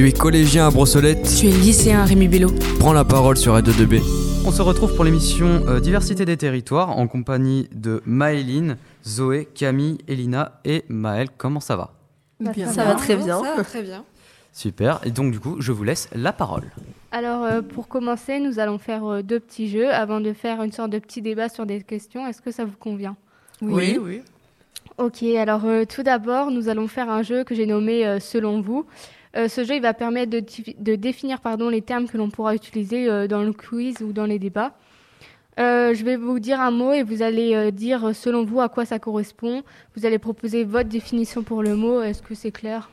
Tu es collégien à Brossolette. Tu es lycéen à Rémi Bello. Prends la parole sur R2B. On se retrouve pour l'émission euh, Diversité des territoires en compagnie de Maëline, Zoé, Camille, Elina et Maël. Comment ça va? Bien. Ça va très bien. Ça va très bien. Super. Et donc du coup, je vous laisse la parole. Alors, euh, pour commencer, nous allons faire euh, deux petits jeux avant de faire une sorte de petit débat sur des questions. Est-ce que ça vous convient? Oui, oui. Ok, alors euh, tout d'abord, nous allons faire un jeu que j'ai nommé euh, Selon vous. Euh, ce jeu, il va permettre de, définir pardon, les termes que l'on pourra utiliser euh, dans le quiz ou dans les débats. Euh, je vais vous dire un mot et vous allez euh, dire selon vous à quoi ça correspond. Vous allez proposer votre définition pour le mot. Est-ce que c'est clair?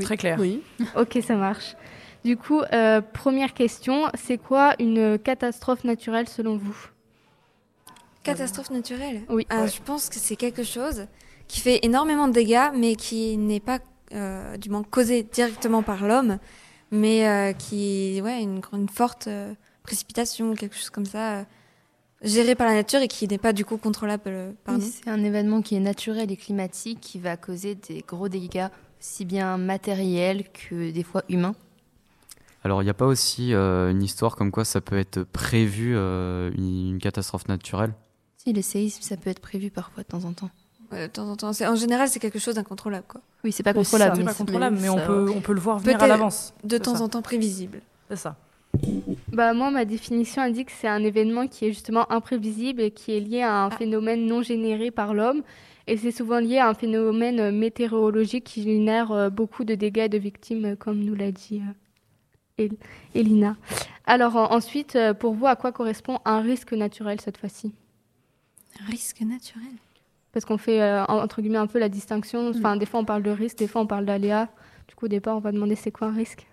Très clair. Oui. Ok, ça marche. Du coup, euh, première question, c'est quoi une catastrophe naturelle selon vous? Catastrophe naturelle? Oui. Ah, Je pense que c'est quelque chose qui fait énormément de dégâts, mais qui n'est pas euh, du moins causé directement par l'homme, mais euh, qui, ouais, une, une forte euh, précipitation, quelque chose comme ça, euh, gérée par la nature et qui n'est pas du coup contrôlable par nous. c'est un événement qui est naturel et climatique qui va causer des gros dégâts, si bien matériels que des fois humains. Alors, il n'y a pas aussi euh, une histoire comme quoi ça peut être prévu, euh, une, une catastrophe naturelle? Si, les séismes, ça peut être prévu parfois de temps en temps. Ouais, de temps en temps. En général, c'est quelque chose d'incontrôlable, quoi. Oui, c'est pas contrôlable. C'est mais pas contrôlable, mais on ça- peut, on peut le voir venir à l'avance. De temps ça. en temps prévisible. C'est ça. Bah, moi, ma définition indique que c'est un événement qui est justement imprévisible et qui est lié à un Ah. phénomène non généré par l'homme. Et c'est souvent lié à un phénomène euh, météorologique qui génère euh, beaucoup de dégâts et de victimes, euh, comme nous l'a dit El- Elina. Alors en- ensuite, pour vous, à quoi correspond un risque naturel cette fois-ci? Un risque naturel? Parce qu'on fait, euh, en- entre guillemets, un peu la distinction. Enfin, des fois, on parle de risque, des fois, on parle d'aléa. Du coup, au départ, on va demander c'est quoi un risque?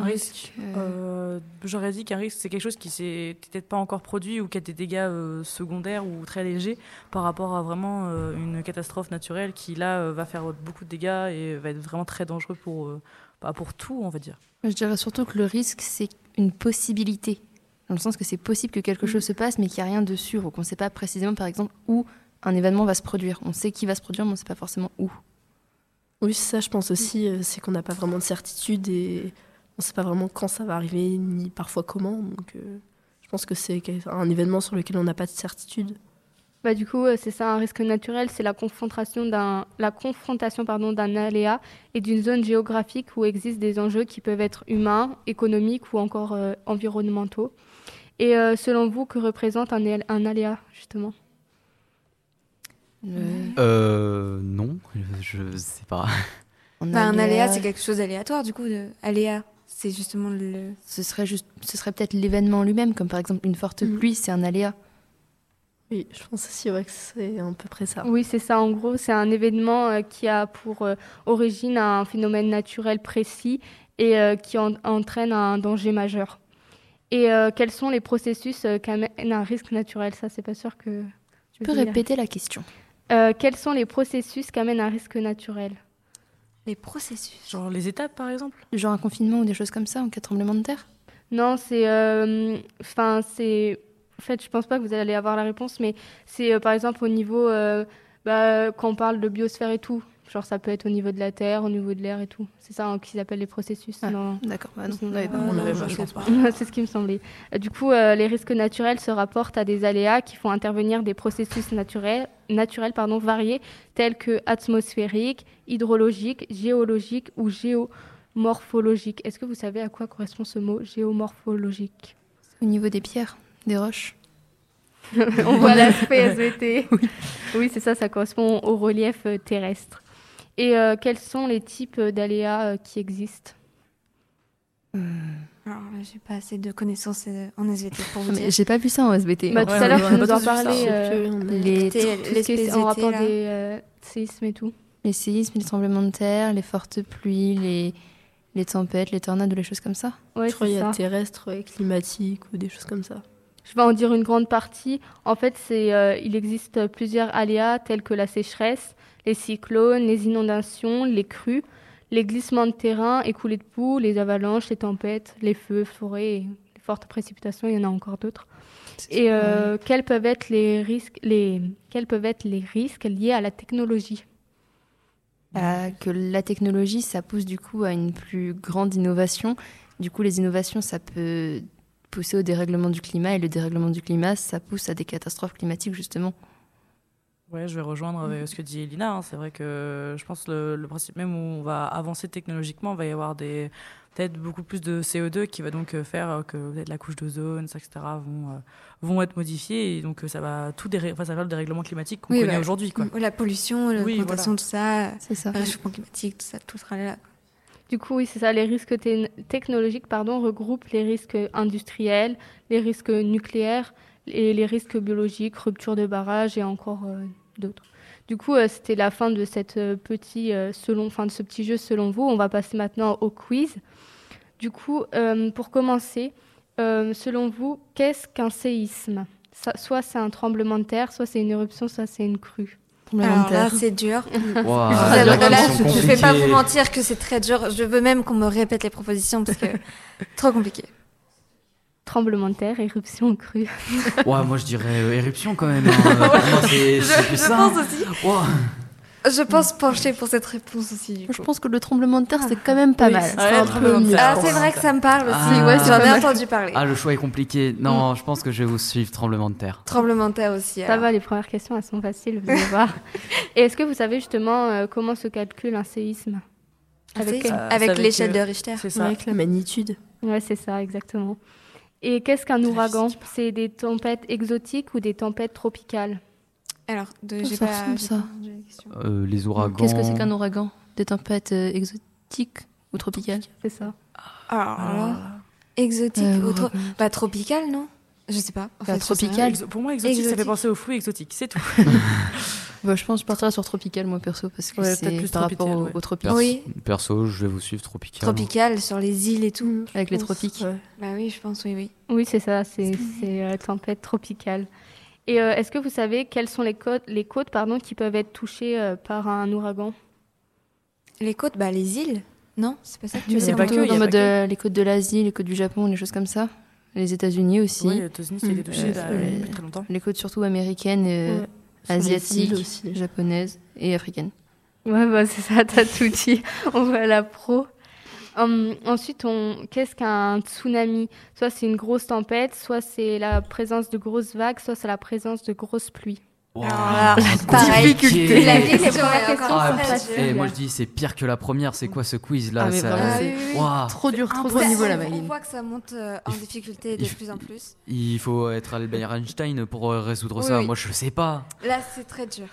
Un risque. euh, J'aurais dit qu'un risque, c'est quelque chose qui s'est peut-être pas encore produit ou qui a des dégâts euh, secondaires ou très légers par rapport à vraiment euh, une catastrophe naturelle qui, là, euh, va faire beaucoup de dégâts et va être vraiment très dangereux pour, euh, bah, pour tout, on va dire. Je dirais surtout que le risque, c'est une possibilité. Dans le sens que c'est possible que quelque chose se passe, mais qu'il n'y a rien de sûr, ou qu'on ne sait pas précisément, par exemple, où un événement va se produire. On sait qui va se produire, mais on ne sait pas forcément où. Oui, ça, je pense aussi, euh, c'est qu'on n'a pas vraiment de certitude et on ne sait pas vraiment quand ça va arriver, ni parfois comment. Donc, euh, je pense que c'est un événement sur lequel on n'a pas de certitude. Bah, du coup, euh, c'est ça, un risque naturel, c'est la confrontation d'un, la confrontation pardon, d'un aléa et d'une zone géographique où existent des enjeux qui peuvent être humains, économiques ou encore euh, environnementaux. Et euh, selon vous, que représente un aléa, justement? Le- Euh, non, je sais pas. en Bah, un aléa, c'est quelque chose d'aléatoire, du coup. De... Aléa, c'est justement le. Ce serait, juste, ce serait peut-être l'événement lui-même, comme par exemple une forte Mhm. pluie, c'est un aléa. Oui, je pense aussi ouais, que c'est à peu près ça. Oui, c'est ça. En gros, c'est un événement euh, qui a pour euh, origine un phénomène naturel précis et euh, qui en- entraîne un danger majeur. Et euh, quels sont les processus euh, qu'amène un risque naturel? Ça, c'est pas sûr que. Tu peux répéter la question Euh, quels sont les processus qu'amène un risque naturel Les processus. Genre les étapes, par exemple Genre un confinement ou des choses comme ça en cas de tremblement de terre Non, c'est. euh, Enfin, c'est. En fait, je pense pas que vous allez avoir la réponse, mais c'est euh, par exemple au niveau. euh, bah, quand on parle de biosphère et tout. Genre, ça peut être au niveau de la terre, au niveau de l'air et tout. C'est ça hein, qu'ils appellent les processus. Ah. Non. D'accord, bah non, Non, pas. non, non, pas. c'est ce qui me semblait. Du coup, euh, les risques naturels se rapportent à des aléas qui font intervenir des processus naturels, naturels pardon, variés, tels que atmosphériques, hydrologiques, géologiques ou géomorphologiques. Est-ce que vous savez à quoi correspond ce mot géomorphologique? Au niveau des pierres, des roches. On voit l'aspect SVT. Oui, c'est ça, ça correspond au relief euh, terrestre. Et euh, quels sont les types d'aléas euh, qui existent? J'ai pas assez de connaissances euh, en SVT pour vous Mais dire. j'ai pas vu ça en SBT. Bah, tout à l'heure, on tu nous en parlais. euh, Les, en rapport là. des euh, séismes et tout. les séismes, les tremblements de terre, les fortes pluies, les, les tempêtes, les tornades ou les choses comme ça. Ouais, je crois qu'il y a terrestre et climatique ou des choses comme ça. Je vais en dire une grande partie. En fait, c'est, euh, il existe plusieurs aléas tels que la sécheresse, les cyclones, les inondations, les crues, les glissements de terrain, écoulées de boue, les avalanches, les tempêtes, les feux, forêts, et les fortes précipitations. Il y en a encore d'autres. Et euh, quels peuvent être les risques, les, quels peuvent être les risques liés à la technologie? Euh, que la technologie, ça pousse du coup à une plus grande innovation. Du coup, les innovations, ça peut pousser au dérèglement du climat et le dérèglement du climat, ça pousse à des catastrophes climatiques justement. Ouais, je vais rejoindre avec ce que dit Elina. Hein. C'est vrai que je pense que le, principe même où on va avancer technologiquement, il va y avoir des peut-être beaucoup plus de CO2 qui va donc faire que peut-être la couche d'ozone, etc. vont euh, vont être modifiées et donc ça va tout déré... enfin, ça va le dérèglement climatique qu'on connaît bah, aujourd'hui quoi. La pollution, l'augmentation de ça, ça, le réchauffement climatique, tout ça, tout sera là. Du coup, oui, c'est ça. Les risques technologiques pardon, regroupent les risques industriels, les risques nucléaires et les risques biologiques, rupture de barrage et encore euh, d'autres. Du coup, euh, c'était la fin de cette euh, petit, selon, fin de ce petit jeu selon vous. On va passer maintenant au quiz. Du coup, pour commencer, selon vous, qu'est-ce qu'un séisme? Soit c'est un tremblement de terre, soit c'est une éruption, soit c'est une crue. Alors là, c'est dur. je ne vais pas vous mentir que c'est très dur. Je veux même qu'on me répète les propositions parce que trop compliqué. Tremblement de terre, éruption crue. ouais, moi je dirais euh, éruption quand même. Hein. c'est je, je pense aussi. Je pense pencher pour cette réponse aussi. Je pense que le tremblement de terre, c'est quand même pas mal. Ah, c'est vrai que ça me parle aussi. Ah. ouais, j'en ai entendu parler. Ah, le choix est compliqué. Non, mm. je pense que je vais vous suivre tremblement de terre. Tremblement de terre aussi. Ça va, les premières questions, elles sont faciles, vous allez voir. Et est-ce que vous savez justement euh, comment se calcule un séisme? Avec, avec l'échelle de Richter. C'est ça. Avec la magnitude. Ouais, c'est ça, exactement. Et qu'est-ce qu'un ouragan C'est des tempêtes exotiques ou des tempêtes tropicales alors, de, j'ai pas, ça. Euh, les ouragans. Qu'est-ce que c'est qu'un ouragan Des tempêtes euh, exotiques ou tropicales C'est ça. Alors, ah. exotique euh, ou trop... bah, tropical, non? Je sais pas. En bah, tropical. Pour moi, exotique, ça fait penser aux fruits exotiques, c'est tout. bah, je pense que je partirai sur tropical, moi, perso, parce que c'est plus par rapport aux au tropiques. oui. Perso, je vais vous suivre tropical. Tropical, sur les îles et tout. Avec les tropiques. Bah oui, je pense, oui, oui. Oui, c'est ça, c'est tempête tropicale. Et euh, est-ce que vous savez quelles sont les côtes, les côtes pardon, qui peuvent être touchées euh, par un ouragan? Les côtes, bah, les îles Non? C'est pas ça que tu veux dire pas que, en mode euh, les côtes de l'Asie, les côtes du Japon, les choses comme ça. Les États-Unis aussi. Oui, les États-Unis, c'est touché depuis très longtemps. Les côtes surtout américaines, asiatiques, japonaises et africaines. Ouais, bah, c'est ça, t'as tout dit. On voit la pro. Hum, ensuite, on... qu'est-ce qu'un tsunami? Soit c'est une grosse tempête, soit c'est la présence de grosses vagues, soit c'est la présence de grosses pluies. Wow. Ah, pareil. Difficulté. La vie, c'est ah, et moi je dis c'est pire que la première. C'est quoi ce quiz là? Ah, ça... ah, wow. Trop dur, trop gros niveau là, On voit que ça monte euh, en difficulté de plus en plus. Il faut être Albert Einstein pour euh, résoudre ça. Moi je sais pas. Là c'est très dur.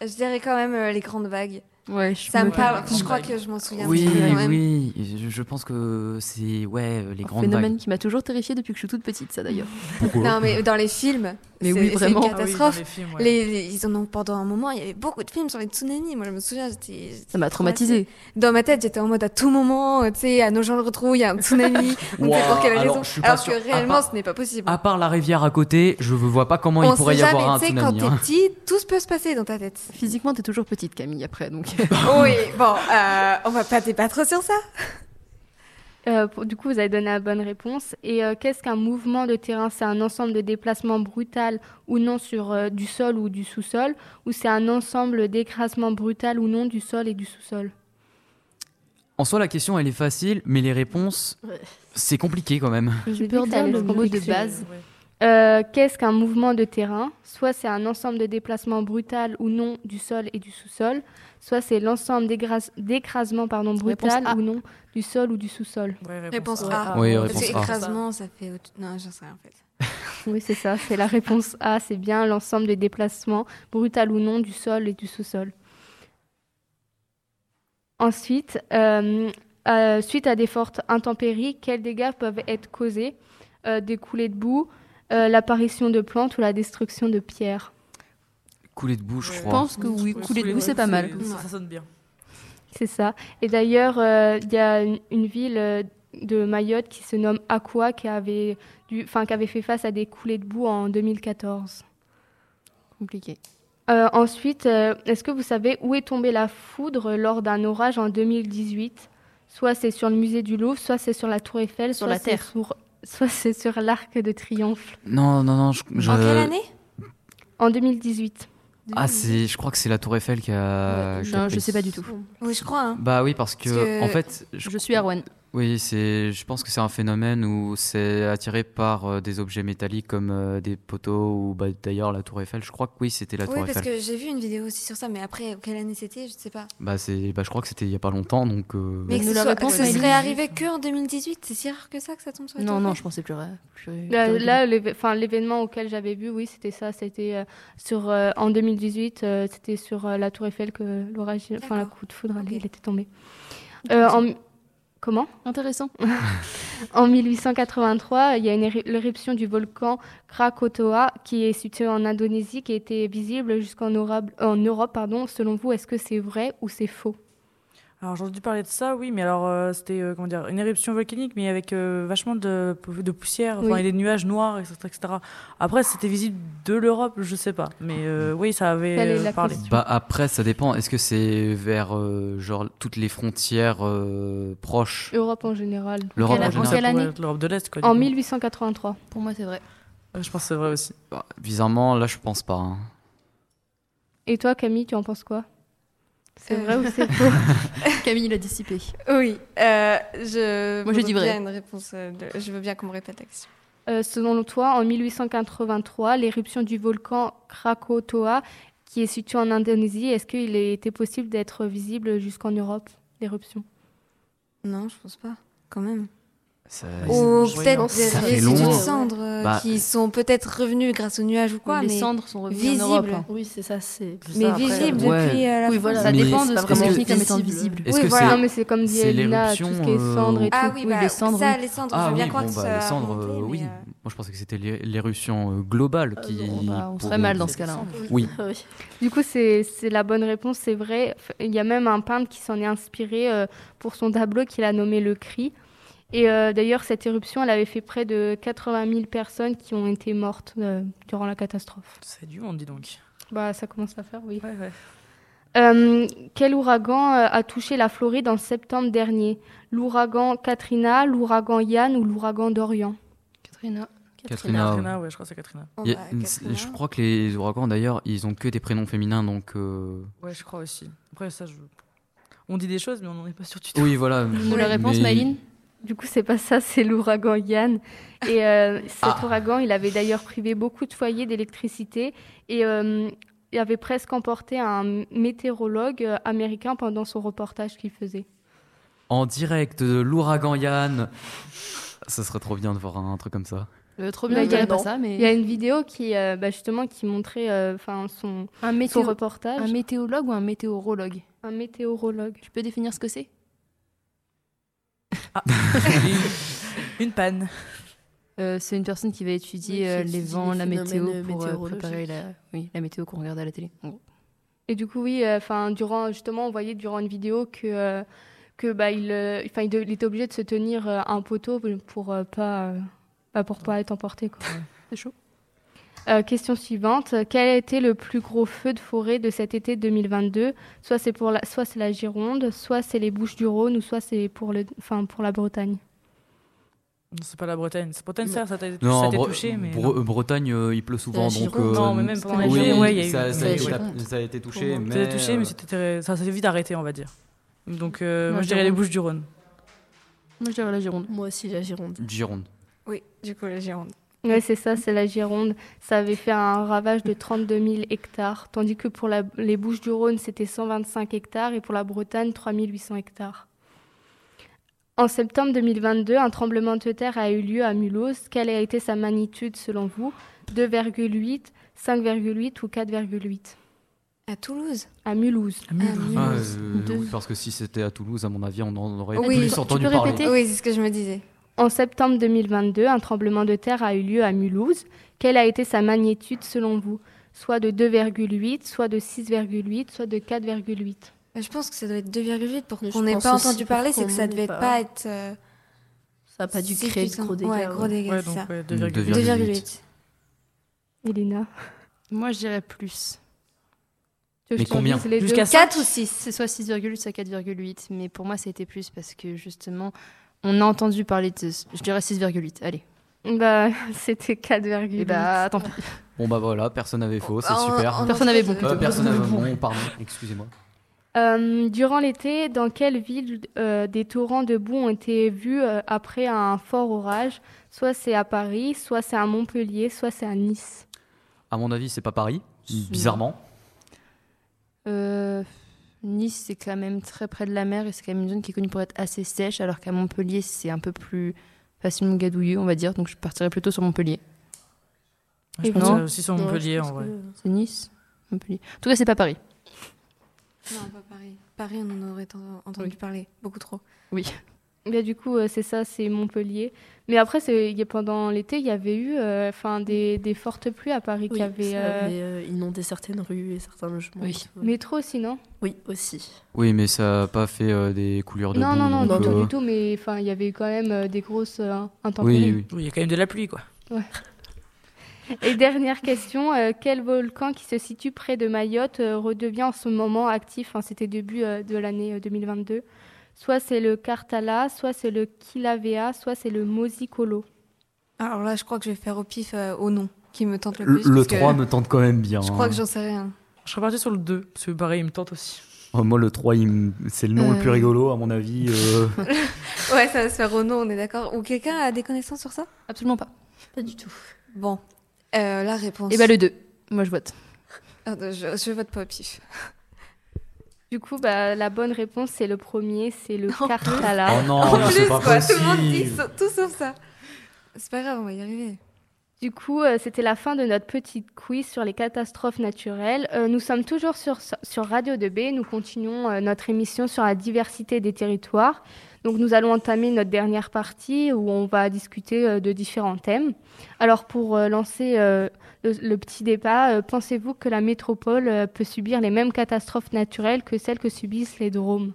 Je dirais quand même euh, les grandes vagues. Ouais, je ça me parle. Je crois que je m'en souviens. Oui, oui. Je, pense que c'est ouais les grandes phénomène qui m'a toujours terrifiée depuis que je suis toute petite, ça d'ailleurs. non, mais dans les films. Mais oui, vraiment. C'est une catastrophe. les ils en ont pendant un moment. Il y avait beaucoup de films sur les tsunamis. Moi, je me souviens. Ça m'a traumatisé. Dans ma tête, j'étais en mode à tout moment, tu sais, à nos gens le retrouvent, il y a un tsunami. wow, pour quelle raison Alors, que réellement, ce n'est pas possible. À part la rivière à côté, je ne vois pas comment il pourrait y avoir un tsunami. Quand t'es hein. petit, tout peut se passer dans ta tête. Physiquement, t'es toujours petite, Camille. Après, donc. oui. Bon, euh, on va pas débattre sur ça. Euh, du coup, vous avez donné la bonne réponse. Et euh, qu'est-ce qu'un mouvement de terrain? C'est un ensemble de déplacements brutal ou non sur du sol ou du sous-sol? Ou c'est un ensemble d'écrasement brutal ou non du sol et du sous-sol? En soi, la question, elle est facile, mais les réponses, c'est compliqué quand même. Je peux dire le mot de base. Qu'est-ce qu'un mouvement de terrain? Soit c'est un ensemble de déplacements brutal ou non du sol et du sous-sol, soit c'est l'ensemble d'écrasement pardon brutal ou non du sol ou du sous-sol. réponse, A. Oui, réponse A. Écrasement, ça fait non, j'en sais rien en fait. oui, c'est ça, c'est la réponse A, c'est bien l'ensemble des déplacements brutal ou non du sol et du sous-sol. Ensuite, euh, euh, suite à des fortes intempéries, quels dégâts peuvent être causés? Euh, Des coulées de boue, l'apparition de plantes ou la destruction de pierres Couler de boue, je crois. Je pense que oui, couler de boue, c'est pas mal. Ça, sonne bien. C'est ça. Et d'ailleurs, euh, il y a une, ville euh, de Mayotte qui se nomme Aqua qui avait, du, qui avait fait face à des coulées de boue en 2014. Compliqué. Euh, ensuite, est-ce que vous savez où est tombée la foudre lors d'un orage en 2018 Soit c'est sur le musée du Louvre, soit c'est sur la Tour Eiffel, sur la Terre. Soit c'est sur l'Arc de Triomphe. Non, non, non. Je, En quelle année? En 2018. Ah, c'est, je crois que c'est la Tour Eiffel qui a. Ouais, qui a je- sais pas du tout. Oui, je crois. hein. Bah oui, parce que, Parce que- en fait, je, Je suis Arwen. Oui, c'est, je pense que c'est un phénomène où c'est attiré par euh, des objets métalliques comme euh, des poteaux ou bah, d'ailleurs la Tour Eiffel. Je crois que oui, c'était la Oui, Tour parce Eiffel. que j'ai vu une vidéo aussi sur ça, mais après, quelle année c'était, je ne sais pas. Bah c'est, bah je crois que c'était il y a pas longtemps, donc. euh, Mais que nous ce, soit- réponse, ce serait arrivé que en 2018, c'est si rare que ça que ça tombe sur la Non, non, je pensais plus. vrai- plus- Là, là, l'événement auquel j'avais vu, oui, c'était ça. C'était sur euh, en 2018, euh, c'était sur euh, la Tour Eiffel que l'orage, enfin la coup de foudre, elle, Ok. elle était tombée. Euh, en, comment Intéressant. En 1883, il y a une l'éruption du volcan Krakatoa qui est situé en Indonésie, qui était visible jusqu'en Europe. En Europe pardon. Selon vous, est-ce que c'est vrai ou c'est faux? Alors j'ai entendu parler de ça, oui, mais alors euh, c'était euh, comment dire une éruption volcanique, mais avec euh, vachement de, de poussière, enfin, Oui. et des nuages noirs, etc., etc. Après c'était visible de l'Europe, je sais pas, mais euh, oui ça avait Quelle est euh, la parlé. question Bah après, ça dépend. Est-ce que c'est vers euh, genre toutes les frontières euh, proches? Europe en général. L'Europe en en général quelle année? L'Europe de l'Est, quoi. En coup. 1883. Pour moi, c'est vrai. Je pense que c'est vrai aussi. Bah, Bizarrement, là, je pense pas. hein. Et toi, Camille, tu en penses quoi? C'est Euh. vrai ou c'est faux Camille l'a dissipé. Oui, euh, je. Moi, je dis vrai. bien une réponse. euh, de- Je veux bien qu'on me répète la question. Euh, Selon toi, en 1883, l'éruption du volcan Krakatoa, qui est situé en Indonésie, est-ce qu'il était possible d'être visible jusqu'en Europe, l'éruption? Non, je pense pas. Quand même. Ça- Ou je- peut-être oui, des résidus de cendres euh, Bah, qui sont peut-être revenus grâce aux nuages ou quoi, les mais, cendres sont revenues visible. en Europe. hein. Oui, c'est ça, c'est. mais ça, visibles euh, Ouais. depuis euh, la Oui, voilà. Ça Mais dépend de ce qu'on définit comme étant visible. visible. Est-ce Oui, que voilà. c'est Non, mais c'est comme dit Elina, tout ce qui est cendres et euh, tout. Ah oui, Oui, bah, les cendres, ça, oui. les cendres, je Ah veux oui, bien croire bon, que bah, ça les a cendres, euh, oui. euh, Moi, je pensais que c'était l'é- l'éruption euh, globale Ah qui. non, bah, on pour- serait mal dans ce cas-là. Oui. Oui. Du coup, c'est c'est la bonne réponse, c'est vrai. Il y a même un peintre qui s'en est inspiré euh, pour son tableau qu'il a nommé Le Cri. Et euh, d'ailleurs, cette éruption, elle avait fait près de 80 000 personnes qui ont été mortes euh, durant la catastrophe. C'est du monde, dis donc. Bah, ça commence à faire, oui. Ouais, ouais. Euh, quel ouragan a touché la Floride en septembre dernier? L'ouragan Katrina, l'ouragan Yann ou l'ouragan Dorian? Katrina. Katrina. Katrina, ouais, je crois que c'est Katrina. a- bah, Katrina. je crois que les ouragans, d'ailleurs, ils ont que des prénoms féminins, donc. euh, Ouais, je crois aussi. Après, ça, je... on dit des choses, mais on n'en est pas sûr du tout. Oui, voilà. Nous la réponse, Mais- Maëline Du coup, c'est pas ça, c'est l'ouragan Yann. Et euh, cet Ah. ouragan, il avait d'ailleurs privé beaucoup de foyers d'électricité et euh, il avait presque emporté un météorologue euh, américain pendant son reportage qu'il faisait. En direct de l'ouragan Yann. Ça serait trop bien de voir un truc comme ça. Euh, Trop bien, il y a- pas ça, mais. Il y a une vidéo qui, euh, bah, justement, qui montrait euh, enfin son, un, son météo... reportage. un météologue ou un météorologue? Un météorologue. Tu peux définir ce que c'est? Une, une panne. Euh, C'est une personne qui va étudier Oui, qui euh, les vents, la météo pour euh, météorologiques. préparer la... Oui, la météo qu'on regarde à la télé. Et du coup, oui, euh, enfin, durant, justement, on voyait durant une vidéo que, euh, que bah, il, enfin, il, il était obligé de se tenir euh, à un poteau pour euh, pas, euh, bah, pour pas être emporté. Quoi. C'est chaud. Euh, question suivante. Quel a été le plus gros feu de forêt de cet été 2022 Soit c'est pour la, soit c'est la Gironde, soit c'est les Bouches-du-Rhône, ou soit c'est pour le, enfin, pour la Bretagne. Non, C'est pas la Bretagne. C'est Bretagne, ça, ça a été, Non, ça a en été Bre- touché, mais. Bre- non. Bretagne, euh, il pleut souvent, donc. Gironde. Non, mais même pendant la Gironde, oui, ouais, il y a eu- ça, ça a été, Gironde. ça a été touché, Pour mais. Ça a été touché, mais euh, c'était- ça s'est vite arrêté, on va dire. Donc, euh, moi, je dirais les. Bouches du Rhône. Moi, je dirais la Gironde. Moi aussi, la Gironde. Gironde. Oui, du coup, la Gironde. Oui, c'est ça, c'est la Gironde. Ça avait fait un ravage de 32 000 hectares, tandis que pour la- les Bouches-du-Rhône, c'était 125 hectares et pour la Bretagne, 3 800 hectares. En septembre 2022, un tremblement de terre a eu lieu à Mulhouse. Quelle a été sa magnitude selon vous? 2,8, 5,8 ou 4,8 À Toulouse À Mulhouse. Ah, Ah, Mulhouse. euh, Deux. oui, parce que si c'était à Toulouse, à mon avis, on en aurait Oui. plus Tu entendu peux parler. répéter? Oui, c'est ce que je me disais. En septembre 2022, un tremblement de terre a eu lieu à Mulhouse. Quelle a été sa magnitude selon vous? Soit de 2,8, soit de 6,8, soit de 4,8 Je pense que ça doit être 2,8 pour qu'on je n'ait pas entendu parler, c'est que ça n'ait devait pas- pas être. euh, Ça n'a pas dû créer de gros dégâts. Ouais, gros dégâts, Ouais, c'est donc, ça. ouais, 2,8. 2,8. Elina? Moi, je dirais plus. Tu veux Mais combien Jusqu'à 4 ou 6 C'est soit 6,8, soit 4,8. Mais pour moi, c'était plus parce que justement, on a entendu parler de. Je dirais 6,8. Allez. Bah, c'était 4,8. Et bah, tant pis. Bon bah voilà, personne n'avait faux, c'est En- super. en Personne n'avait bon. Euh, personne n'avait bon, pardon, excusez-moi. Euh, durant l'été, dans quelle ville euh, des torrents de boue ont été vus euh, après un fort orage? Soit c'est à Paris, soit c'est à Montpellier, soit c'est à Nice. À mon avis, c'est pas Paris, bizarrement. Euh, nice, c'est quand même très près de la mer et c'est quand même une zone qui est connue pour être assez sèche, alors qu'à Montpellier, c'est un peu plus facilement gadouilleux, on va dire. Donc je partirais plutôt sur Montpellier. Je Et non. aussi sur Montpellier en vrai. que- C'est Nice Montpellier. En tout cas, c'est pas Paris. Non, pas Paris. Paris, on en aurait ent- entendu Oui. parler beaucoup trop. Bien, du coup, euh, c'est ça, c'est Montpellier. Mais après, pendant l'été, il y avait eu euh, enfin, des, des fortes pluies à Paris Oui, qui avaient. ça euh, avait euh, inondé certaines rues et certains logements. Oui. Métro aussi, non? Oui, aussi. Oui, mais ça n'a pas fait euh, des coulures de Non, boue, non, non, donc, du tout, du tout, mais enfin, il y avait quand même euh, des grosses euh, intempéries. Oui, oui. Oui, il y a quand même de la pluie quoi. Et dernière question, euh, quel volcan qui se situe près de Mayotte euh, redevient en ce moment actif? C'était début euh, de l'année euh, 2022. Soit c'est le Kartala, soit c'est le Kilauea, soit c'est le Mosicolo. Alors là, je crois que je vais faire au pif euh, au nom qui me tente le Le, plus. le que 3 me tente quand même bien. Je crois hein. que j'en sais rien. Je serais parti sur le 2, parce que pareil, il me tente aussi. Oh, moi, le 3, il me- c'est le nom le plus Euh. rigolo, à mon avis. euh. Ouais, ça va se faire au nom, on est d'accord. Ou quelqu'un a des connaissances sur ça? Absolument pas. Pas du tout. Bon, Euh, la réponse. Et bah le 2. Moi, je vote. Ah, je, je vote pas au pif. Du coup, bah, la bonne réponse, c'est le premier, c'est le En Kartala. Oh non, en plus, c'est pas quoi, tout le monde dit possible. sa- tout sauf ça. C'est pas grave, on va y arriver. Du coup, euh, c'était la fin de notre petite quiz sur les catastrophes naturelles. Euh, nous sommes toujours sur, sur Radio 2B. Nous continuons euh, notre émission sur la diversité des territoires. Donc, nous allons entamer notre dernière partie où on va discuter euh, de différents thèmes. Alors, pour euh, lancer euh, le, le petit débat, euh, pensez-vous que la métropole euh, peut subir les mêmes catastrophes naturelles que celles que subissent les dromes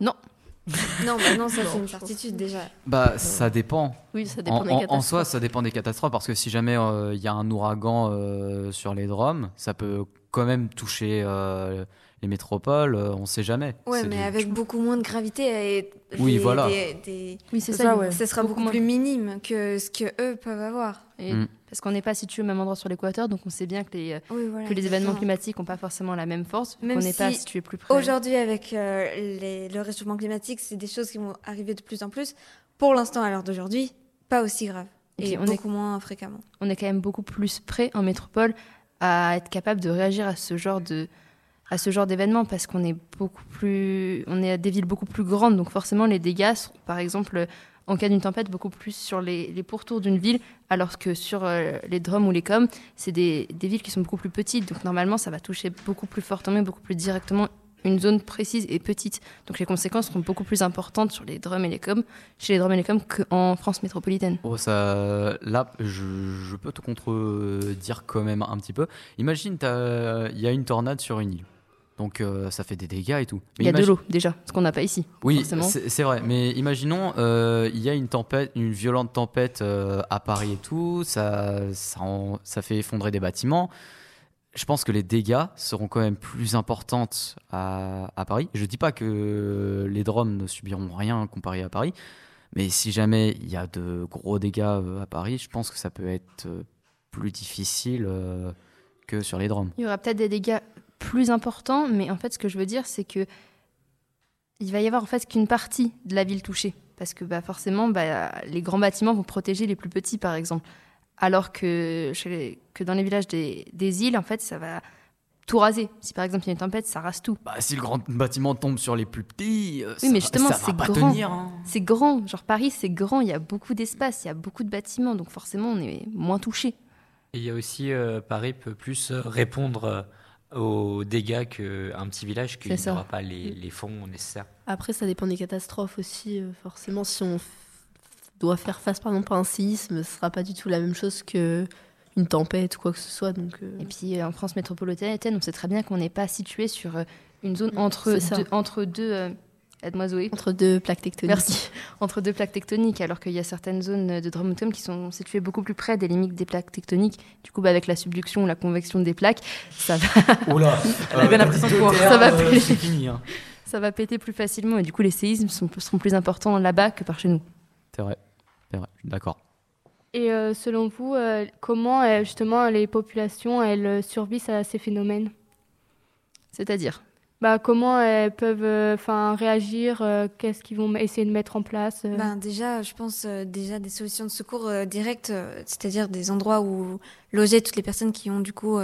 Non, mais non, ça Non, c'est une certitude déjà. Bah, ça dépend. Oui, ça dépend En, des en- en catastrophes. soi, ça dépend des catastrophes parce que si jamais euh, il y a un ouragan euh, sur les Drômes, ça peut quand même toucher euh, les métropoles. euh, on sait jamais. Ouais, mais du- avec beaucoup moins de gravité et Oui, des- voilà. des- des- Oui, c'est ça. ça, ouais. sera Beaucoup beaucoup, moins. plus minime que ce que eux peuvent avoir. Et- Mm. Parce qu'on n'est pas situé au même endroit sur l'équateur, donc on sait bien que les, euh, Oui, voilà. que les événements climatiques n'ont pas forcément la même force, qu'on n'est pas si situé plus près. Aujourd'hui, avec euh, les- le réchauffement climatique, c'est des choses qui vont arriver de plus en plus. Pour l'instant, à l'heure d'aujourd'hui, pas aussi grave. Et Et, on est- beaucoup moins fréquemment. on est quand même beaucoup plus prêt en métropole à être capable de réagir à ce genre de à ce genre d'événement parce qu'on est beaucoup plus on est à des villes beaucoup plus grandes donc forcément les dégâts sont par exemple en cas d'une tempête beaucoup plus sur les, les pourtours d'une ville alors que sur euh, les Drômes ou les Coms c'est des, des villes qui sont beaucoup plus petites donc normalement ça va toucher beaucoup plus fortement et beaucoup plus directement une zone précise et petite donc les conséquences seront beaucoup plus importantes sur les Drômes et les Coms chez les Drômes et les Coms qu'en France métropolitaine Oh, ça, là, je, je peux te contredire quand même un petit peu. Imagine, il y a une tornade sur une île. Donc euh, ça fait des dégâts et tout. Mais il y a de imagine- l'eau déjà ce qu'on n'a pas ici Oui, c'est vrai. Mais imaginons, euh, il y a une tempête, une violente tempête euh, à Paris et tout, ça, ça, en- ça fait effondrer des bâtiments. Je pense que les dégâts seront quand même plus importants à, à Paris. Je dis pas que les Drômes ne subiront rien comparé à Paris, mais si jamais il y a de gros dégâts à Paris, je pense que ça peut être plus difficile euh, que sur les Drômes. Il y aura peut-être des dégâts plus importants, mais en fait, ce que je veux dire, c'est que il va y avoir en fait qu'une partie de la ville touchée, parce que bah, forcément, bah, les grands bâtiments vont protéger les plus petits, par exemple, alors que, chez que dans les villages des, des îles, en fait, ça va tout raser. Si par exemple il y a une tempête, ça rase tout. Bah, si le grand bâtiment tombe sur les plus petits, euh, Oui, mais ça- justement, ça va c'est pas grand. tenir. hein. C'est grand, genre Paris, c'est grand, il y a beaucoup d'espace, il y a beaucoup de bâtiments, donc forcément, on est moins touché. Et il y a aussi, euh, Paris peut plus euh, répondre euh, aux dégâts qu'un petit village qui n'aura pas les, les fonds nécessaires. Après, ça dépend des catastrophes aussi. euh, forcément, si on doit faire face, par exemple, à un séisme, ce sera pas du tout la même chose que une tempête ou quoi que ce soit. Donc, euh, Et puis euh, en France métropolitaine, on sait très bien qu'on n'est pas situé sur une zone Mm, entre deux, entre deux euh, aide-moi Zoé, entre deux plaques tectoniques. Merci. entre deux plaques tectoniques, alors qu'il y a certaines zones de Dromotome qui sont situées beaucoup plus près des limites des plaques tectoniques. Du coup, bah, avec la subduction ou la convection des plaques, ça va, Oh là, Elle a bien l'impression de pouvoir- Ça va plus. C'est fini. hein. ça va péter plus facilement et du coup, les séismes sont, seront plus importants là-bas que par chez nous. C'est vrai. C'est vrai. D'accord. Et selon vous, comment justement les populations elles survivent à ces phénomènes? C'est-à-dire? Bah, comment elles peuvent euh, enfin réagir euh, Qu'est-ce qu'ils vont essayer de mettre en place euh? ben, Déjà, je pense déjà des solutions de secours directes, c'est-à-dire des endroits où loger toutes les personnes qui ont du coup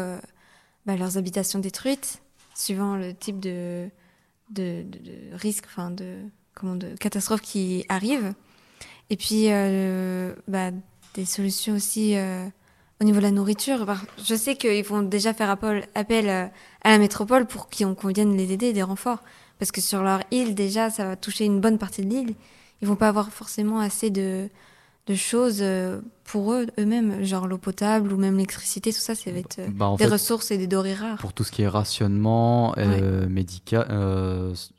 bah, leurs habitations détruites, suivant le type de, de, de, risque, enfin de, de catastrophe qui arrive. Et puis, bah, des solutions aussi au niveau de la nourriture, je sais qu'ils vont déjà faire appel euh, à la métropole pour qu'on vienne les aider, des renforts. Parce que sur leur île, déjà, ça va toucher une bonne partie de l'île. Ils vont pas avoir forcément assez de, de choses euh, pour eux, eux-mêmes, genre l'eau potable ou même l'électricité, tout ça, ça va être euh, bah, des ressources et des dorés rares. Pour tout ce qui est rationnement, euh,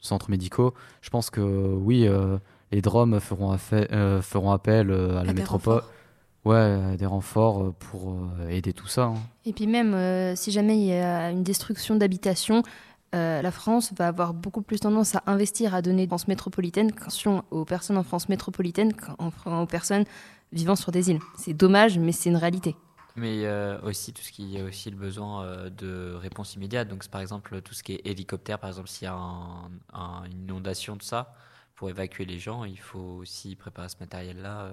centres médicaux, je pense que oui, les DROM feront, feront appel à la métropole. Ouais, des renforts euh, pour euh, aider tout ça. Hein. Et puis même, euh, si jamais il y a une destruction d'habitation, la France va avoir beaucoup plus tendance à investir, à donner France métropolitaine aux personnes en France métropolitaine qu'aux personnes vivant sur des îles. C'est dommage, mais c'est une réalité. Mais aussi tout ce qui est aussi le besoin de réponse immédiate. Donc par exemple tout ce qui est hélicoptère, par exemple s'il y a une inondation de ça, pour évacuer les gens, il faut aussi préparer ce matériel-là.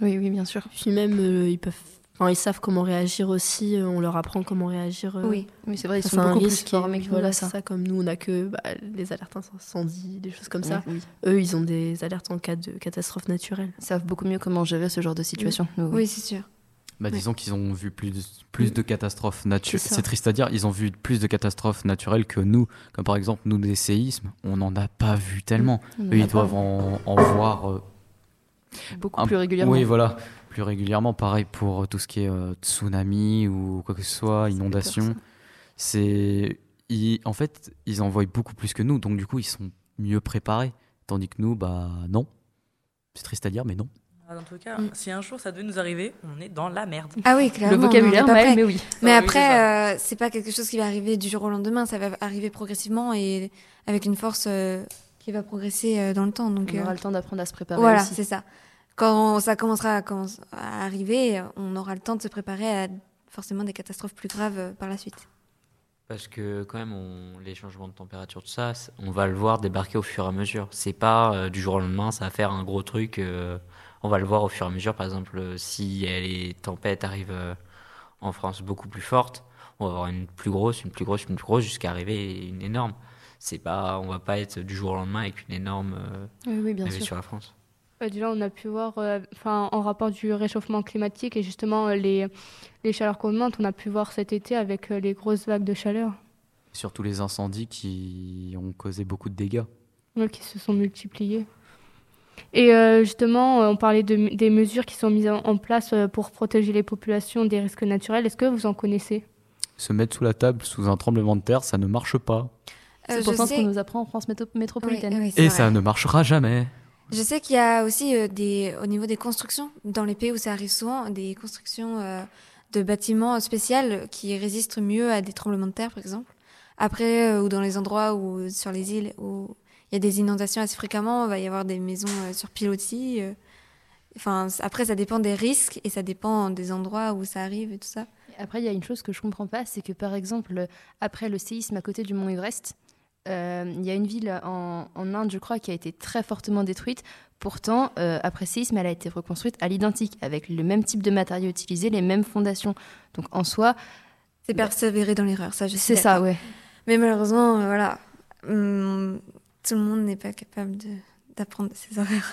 Oui, oui, bien sûr. Puis même, euh, ils peuvent. Enfin, ils savent comment réagir aussi. Euh, on leur apprend comment réagir. Euh, oui, oui c'est vrai. Ils sont beaucoup plus formés que voilà, ça. ça. Comme nous, on a que bah, les alertes incendies, des choses comme ça. Eux, ils ont des alertes en cas de catastrophe naturelle. Ils savent beaucoup mieux comment gérer ce genre de situation. Oui, c'est sûr. Bah, disons qu'ils ont vu plus de, plus de catastrophes naturelles. C'est triste à dire, ils ont vu plus de catastrophes naturelles que nous. Comme par exemple, nous, des séismes, on n'en a pas vu tellement. Eux, ils doivent en, en voir Beaucoup plus régulièrement. Oui, voilà. Plus régulièrement, pareil pour tout ce qui est euh, tsunami ou quoi que ce soit, inondation. C'est. En fait, ils envoient beaucoup plus que nous, donc du coup, ils sont mieux préparés. Tandis que nous, bah non. C'est triste à dire, mais non. Ah, en tout cas, mm. si un jour ça devait nous arriver, on est dans la merde. Ah oui, clairement. Le vocabulaire, mais oui. Mais après, euh, c'est pas quelque chose qui va arriver du jour au lendemain, ça va arriver progressivement et avec une force euh, qui va progresser dans le temps. Donc, on aura le temps d'apprendre à se préparer. Voilà, c'est ça quand ça commencera à, arriver, on aura le temps de se préparer à forcément des catastrophes plus graves euh, par la suite. Parce que quand même, les changements de température, tout ça, on va le voir débarquer au fur et à mesure. C'est pas euh, du jour au lendemain, ça va faire un gros truc. Euh, on va le voir au fur et à mesure. Par exemple, si les tempêtes arrivent en France beaucoup plus fortes, on va avoir une plus grosse, une plus grosse, une plus grosse, jusqu'à arriver une énorme. C'est pas, on va pas être du jour au lendemain avec une énorme oui, bien sur la France. Déjà, on a pu voir, euh, enfin, en rapport du réchauffement climatique et justement euh, les, les chaleurs qu'on augmentent, on a pu voir cet été avec euh, les grosses vagues de chaleur. Surtout les incendies qui ont causé beaucoup de dégâts. qui se sont multipliés. Et justement, on parlait de, des mesures qui sont mises en place pour protéger les populations des risques naturels. Est-ce que vous en connaissez? Se mettre sous la table sous un tremblement de terre, ça ne marche pas. C'est pourtant ce qu'on nous apprend en France métropolitaine. et ça ne marchera jamais. Je sais qu'il y a aussi euh, des, au niveau des constructions, dans les pays où ça arrive souvent, des constructions euh, de bâtiments spéciaux qui résistent mieux à des tremblements de terre, par exemple. Après, euh, ou dans les endroits où, sur les îles où il y a des inondations assez fréquemment, il va y avoir des maisons sur pilotis. Enfin, après, ça dépend des risques et ça dépend des endroits où ça arrive et tout ça. Après, il y a une chose que je comprends pas, c'est que par exemple, après le séisme à côté du mont Everest, euh, il y a une ville en, Inde, je crois, qui a été très fortement détruite. Pourtant, euh, après séisme, elle a été reconstruite à l'identique, avec le même type de matériaux utilisés, les mêmes fondations. Donc en soi. C'est persévérer dans l'erreur, ça, je C'est ça, ouais. Mais malheureusement, euh, voilà. Hum, tout le monde n'est pas capable d'apprendre de ses erreurs.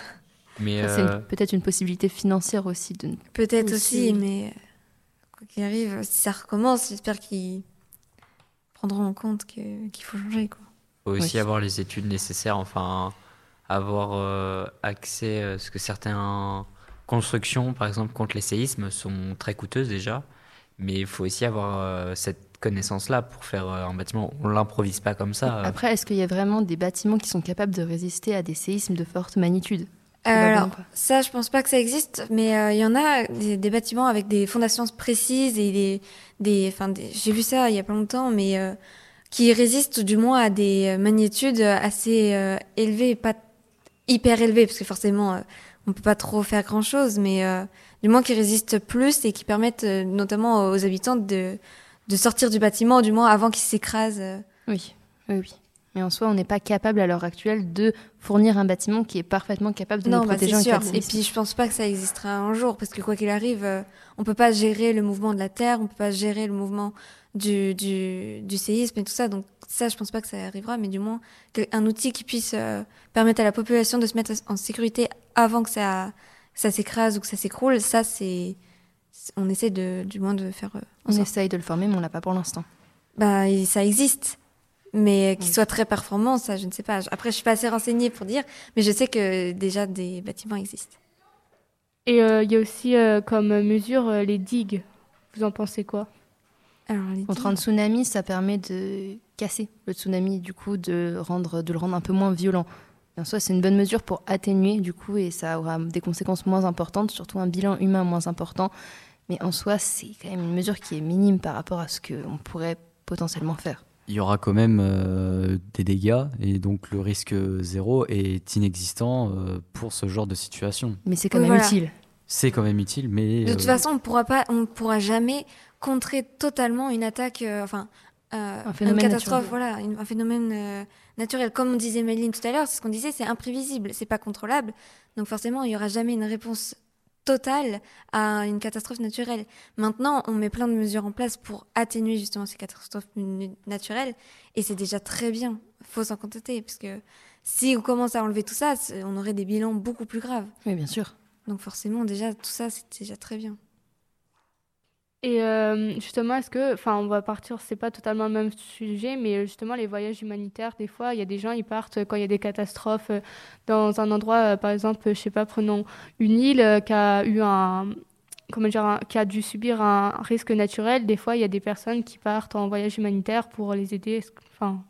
Mais c'est peut-être une possibilité financière aussi. de Peut-être aussi, mais quoi qu'il arrive, si ça recommence, j'espère qu'ils prendront en compte qu'il faut changer. Quoi faut aussi avoir les études nécessaires, enfin avoir euh, accès, à ce que certaines constructions, par exemple contre les séismes, sont très coûteuses déjà, mais il faut aussi avoir euh, cette connaissance-là pour faire euh, un bâtiment. On l'improvise pas comme ça. Après, est-ce qu'il y a vraiment des bâtiments qui sont capables de résister à des séismes de forte magnitude? Alors, ça, je pense pas que ça existe, mais il y en a des, bâtiments avec des fondations précises et des, des, enfin, j'ai vu ça il y a pas longtemps, mais qui résistent du moins à des magnitudes assez euh, élevées, pas hyper élevé, parce que forcément, euh, on peut pas trop faire grand chose, mais euh, du moins qui résistent plus et qui permettent euh, notamment aux habitants de, de sortir du bâtiment, du moins avant qu'il s'écrase. euh. Oui, oui, oui. Mais en soi, on n'est pas capable à l'heure actuelle de fournir un bâtiment qui est parfaiement capable de non, nous bah, protéger c'est en sûr. Et puis, je pense pas que ça existera un jour, parce que quoi qu'il arrive, euh, on peut pas gérer le mouvement de la Terre, on peut pas gérer le mouvement du, du, du séisme et tout ça. Donc, ça, je pense pas que ça arrivera, mais du moins, un outil qui puisse euh, permettre à la population de se mettre en sécurité avant que ça, ça s'écrase ou que ça s'écroule, ça, c'est. On essaie de, du moins de faire. euh, On sorte. essaye de le former, mais on l'a pas pour l'instant. Bah, ça existe. Mais qu'il Oui. soit très performant, ça, je ne sais pas. Après, je suis pas assez renseignée pour dire, mais je sais que déjà des bâtiments existent. Et euh, il y a aussi euh, comme mesure euh, les digues. Vous en pensez quoi? Alors, Contre un tsunami, ça permet de casser le tsunami, du coup, de, rendre, de le rendre un peu moins violent. Et en soi, c'est une bonne mesure pour atténuer, du coup, et ça aura des conséquences moins importantes, surtout un bilan humain moins important. Mais en soi, c'est quand même une mesure qui est minime par rapport à ce qu'on pourrait potentiellement faire. Il y aura quand même euh, des dégâts et donc le risque zéro est inexistant euh, pour ce genre de situation. Mais c'est quand Oui, même voilà. utile. C'est quand même utile, mais De toute euh, façon, on pourra pas, on pourra jamais contrer totalement une attaque, euh, enfin, euh, Un phénomène une catastrophe, naturel. voilà, une- un phénomène euh, naturel. Comme on disait Méline tout à l'heure, c'est ce qu'on disait, c'est imprévisible, c'est pas contrôlable. Donc forcément, il y aura jamais une réponse totale à une catastrophe naturelle. Maintenant, on met plein de mesures en place pour atténuer justement ces catastrophes naturelles, et c'est déjà très bien. Faut s'en contenter, parce que si on commence à enlever tout ça, on aurait des bilans beaucoup plus graves. Oui, bien sûr. Donc forcément, déjà, tout ça, c'est déjà très bien. Et euh, justement, est-ce que, enfin, on va partir, c'est pas totalement le même sujet, mais justement, les voyages humanitaires, des fois, il y a des gens, ils partent quand il y a des catastrophes euh, dans un endroit, euh, par exemple, je sais pas, prenons une île qui a eu un, comment dire, qui a dû subir un risque naturel. Des fois, il y a des personnes qui partent en voyage humanitaire pour les aider. Enfin,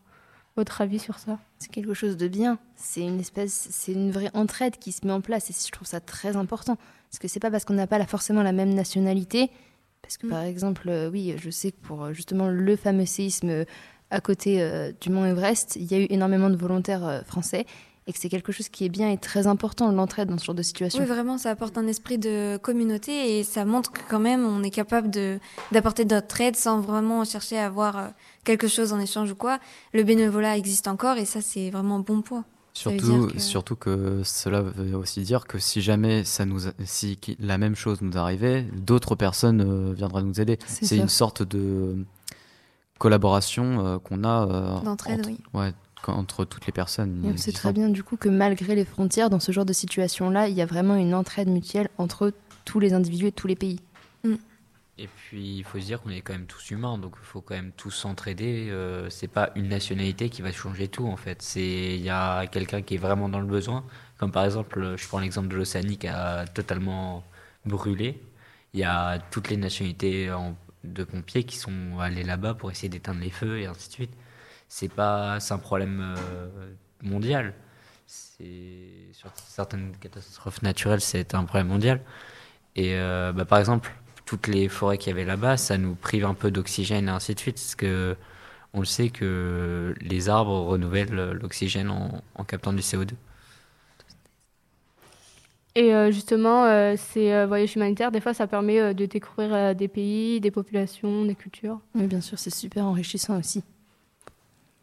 votre avis sur ça? C'est quelque chose de bien. C'est une espèce, c'est une vraie entraide qui se met en place et je trouve ça très important. Parce que c'est pas parce qu'on n'a pas forcément la même nationalité. Parce que Mm. par exemple, euh, oui, je sais que pour euh, justement le fameux séisme euh, à côté euh, du mont Everest, il y a eu énormément de volontaires euh, français et que c'est quelque chose qui est bien et très important l'entraide dans ce genre de situation. Oui, vraiment, ça apporte un esprit de communauté et ça montre que quand même on est capable d'apporter notre aide sans vraiment chercher à avoir quelque chose en échange ou quoi. Le bénévolat existe encore et ça c'est vraiment un bon veut Surtout, que- surtout que cela veut aussi dire que si jamais ça nous, a- si la même chose nous arrivait, d'autres personnes euh, viendraient nous aider. C'est une sorte de collaboration euh, qu'on a euh, D'entraide, entre, oui. ouais, qu- entre toutes les personnes. On sait très bien du coup que malgré les frontières, dans ce genre de situation-là, il y a vraiment une entraide mutuelle entre tous les individus et tous les pays. Et puis, il faut se dire qu'on est quand même tous humains, donc il faut quand même tous s'entraider. Euh, c'est pas une nationalité qui va changer tout, en fait. Il y a quelqu'un qui est vraiment dans le besoin. Comme par exemple, je prends l'exemple de l'Océanie qui a totalement brûlé. Il y a toutes les nationalités de pompiers qui sont allés là-bas pour essayer d'éteindre les feux et ainsi de suite. C'est un problème euh, mondial. Sur certaines catastrophes naturelles, c'est un problème mondial. Et euh, bah, par exemple, toutes les forêts qu'il y avait là-bas, ça nous prive un peu d'oxygène et ainsi de suite. Parce que on le sait que les arbres renouvellent l'oxygène en, en captant du CO2. Et euh, justement, euh, ces euh, voyages humanitaires, des fois, ça permet de découvrir des pays, des populations, des cultures. Oui, bien sûr, c'est super enrichissant aussi.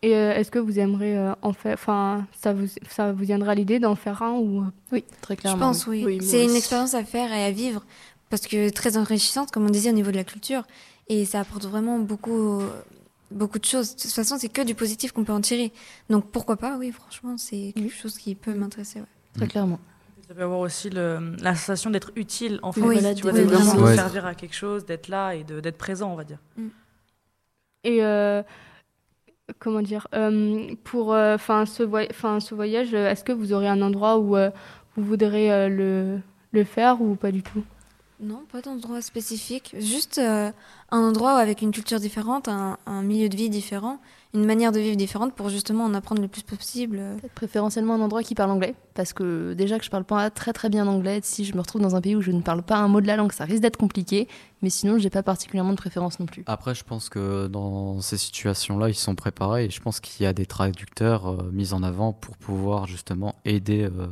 Et est-ce que vous aimeriez en faire, enfin, ça vous, ça vous viendra à l'idée d'en faire un ou Oui, très Je clairement. pense oui. C'est une expérience à faire et à vivre parce que très enrichissante comme on disait au niveau de la culture et ça apporte vraiment beaucoup beaucoup de choses. De toute façon, c'est que du positif qu'on peut en tirer. Donc pourquoi pas? Oui, franchement, c'est quelque chose qui peut m'intéresser. ouais. Très clairement. Ça peut avoir aussi le- la sensation d'être utile, en fait. Oui, tu vois, oui, de vraiment. Ouais. servir à quelque chose, d'être là et de- d'être présent, on va dire. Et euh, comment dire euh, Pour euh, enfin ce, voy- 'fin, ce voyage, euh, est-ce que vous aurez un endroit où euh, vous voudrez euh, le, le faire ou pas du tout? Non, pas d'endroit spécifique. Juste un endroit avec une culture différente, un, milieu de vie différent, une manière de vivre différente pour justement en apprendre le plus possible. préférentiellement un endroit qui parle anglais, parce que déjà que je parle pas très très bien anglais, si je me retrouve dans un pays où je ne parle pas un mot de la langue, ça risque d'être compliqué, mais sinon j'ai pas particulièrement de préférence non plus. Après, je pense que dans ces situations-là, ils sont préparés et je pense qu'il y a des traducteurs euh, mis en avant pour pouvoir justement aider. Euh,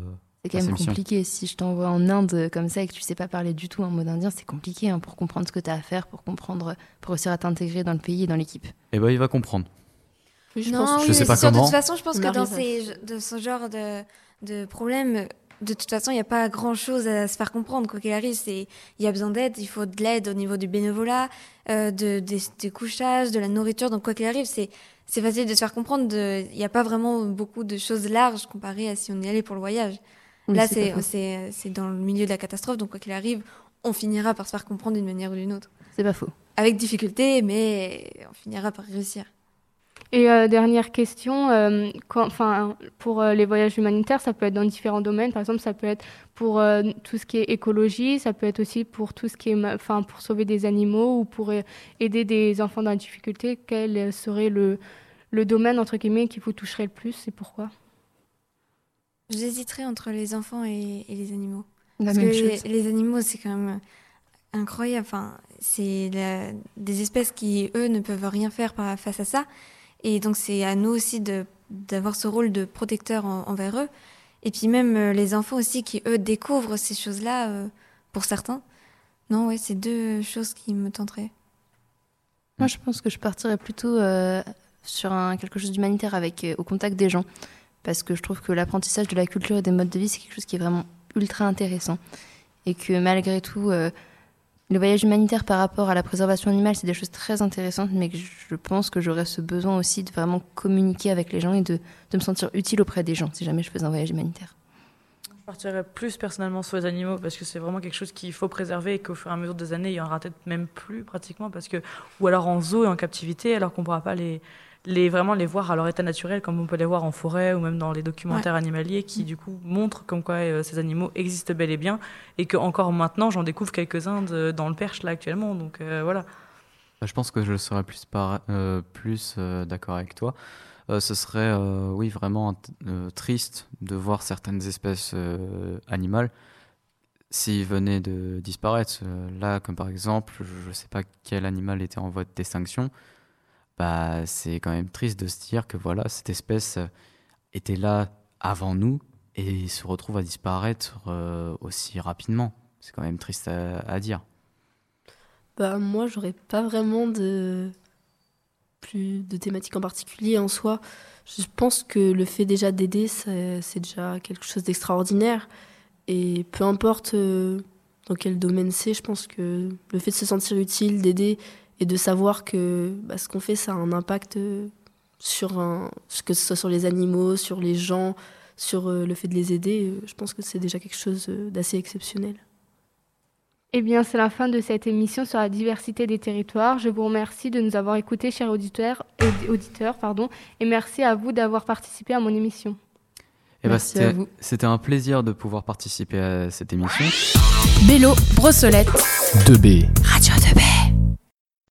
c'est quand même compliqué. Si je t'envoie en Inde comme ça et que tu sais pas parler du tout un mot indien, c'est compliqué hein, pour comprendre ce que tu as à faire, pour comprendre, pour réussir à t'intégrer dans le pays et dans l'équipe. Eh ben, il va comprendre je non, sais pas comment. De toute façon, je pense que dans ces, de ce genre de, de problème, de toute façon, il n'y a pas grand chose à se faire comprendre. Quoi qu'il arrive, il y a besoin d'aide, il faut de l'aide au niveau du bénévolat, euh, de, des, couchages, de la nourriture. Donc, quoi qu'il arrive, c'est facile de se faire comprendre. Il n'y a pas vraiment beaucoup de choses larges comparé à si on y allait pour le voyage. Là, c'est dans le milieu de la catastrophe, donc quoi qu'il arrive, on finira par se faire comprendre d'une manière ou d'une autre. C'est pas faux. Avec difficulté, mais on finira par réussir. Et euh, dernière question, euh, pour euh, les voyages humanitaires, ça peut être dans différents domaines. Par exemple, ça peut être pour tout ce qui est écologie, ça peut être aussi pour tout ce qui est, enfin, pour sauver des animaux ou pour aider des enfants dans la difficulté. Quel serait le, le domaine entre guillemets qui vous toucherait le plus et pourquoi? J'hésiterais entre les enfants et, les animaux. Parce que les, animaux, c'est quand même incroyable. Enfin, c'est des espèces qui, eux, ne peuvent rien faire face à ça. Et donc c'est à nous aussi d'avoir ce rôle de protecteur envers eux. Et puis même euh, les enfants aussi qui, eux, découvrent ces choses-là, euh, pour certains. Non, ouais, c'est deux choses qui me tenteraient. Moi, je pense que je partirais plutôt euh, sur un, quelque chose d'humanitaire avec au contact des gens. Parce que je trouve que l'apprentissage de la culture et des modes de vie, c'est quelque chose qui est vraiment ultra intéressant. Et que malgré tout, le voyage humanitaire par rapport à la préservation animale, c'est des choses très intéressantes, mais je pense que j'aurais ce besoin aussi de vraiment communiquer avec les gens et de, de, me sentir utile auprès des gens si jamais je faisais un voyage humanitaire. Je partirais plus personnellement sur les animaux parce que c'est vraiment quelque chose qu'il faut préserver et qu'au fur et à mesure des années, il y en aura peut-être même plus pratiquement parce que ou alors en zoo et en captivité alors qu'on ne pourra pas les les, vraiment les voir à leur état naturel, comme on peut les voir en forêt ou même dans les documentaires animaliers qui, du coup, montrent comme quoi euh, ces animaux existent bel et bien et que encore maintenant, j'en découvre quelques-uns dans le Perche, là, actuellement. Donc, euh, voilà. Bah, je pense que je serais plus, euh, plus d'accord avec toi. ce serait, oui, vraiment triste de voir certaines espèces animales s'ils venaient de disparaître. là, comme par exemple, je ne sais pas quel animal était en voie d'extinction. Bah, c'est quand même triste de se dire que voilà, cette espèce euh, était là avant nous et se retrouve à disparaître euh, aussi rapidement. C'est quand même triste à, dire. Bah, moi, j'aurais pas vraiment de plus de thématique en particulier en soi. Je pense que le fait déjà d'aider, c'est déjà quelque chose d'extraordinaire. Et peu importe euh, dans quel domaine c'est, je pense que le fait de se sentir utile, d'aider, et de savoir que bah, ce qu'on fait, ça a un impact euh, sur un, que ce soit sur les animaux, sur les gens, sur euh, le fait de les aider, euh, je pense que c'est déjà quelque chose d'assez exceptionnel. Eh bien, c'est la fin de cette émission sur la diversité des territoires. Je vous remercie de nous avoir écoutés, chers auditeurs, et, auditeurs pardon, et merci à vous d'avoir participé à mon émission. Eh ben, c'était un plaisir de pouvoir participer à cette émission. Bélo, Brossolette. 2B.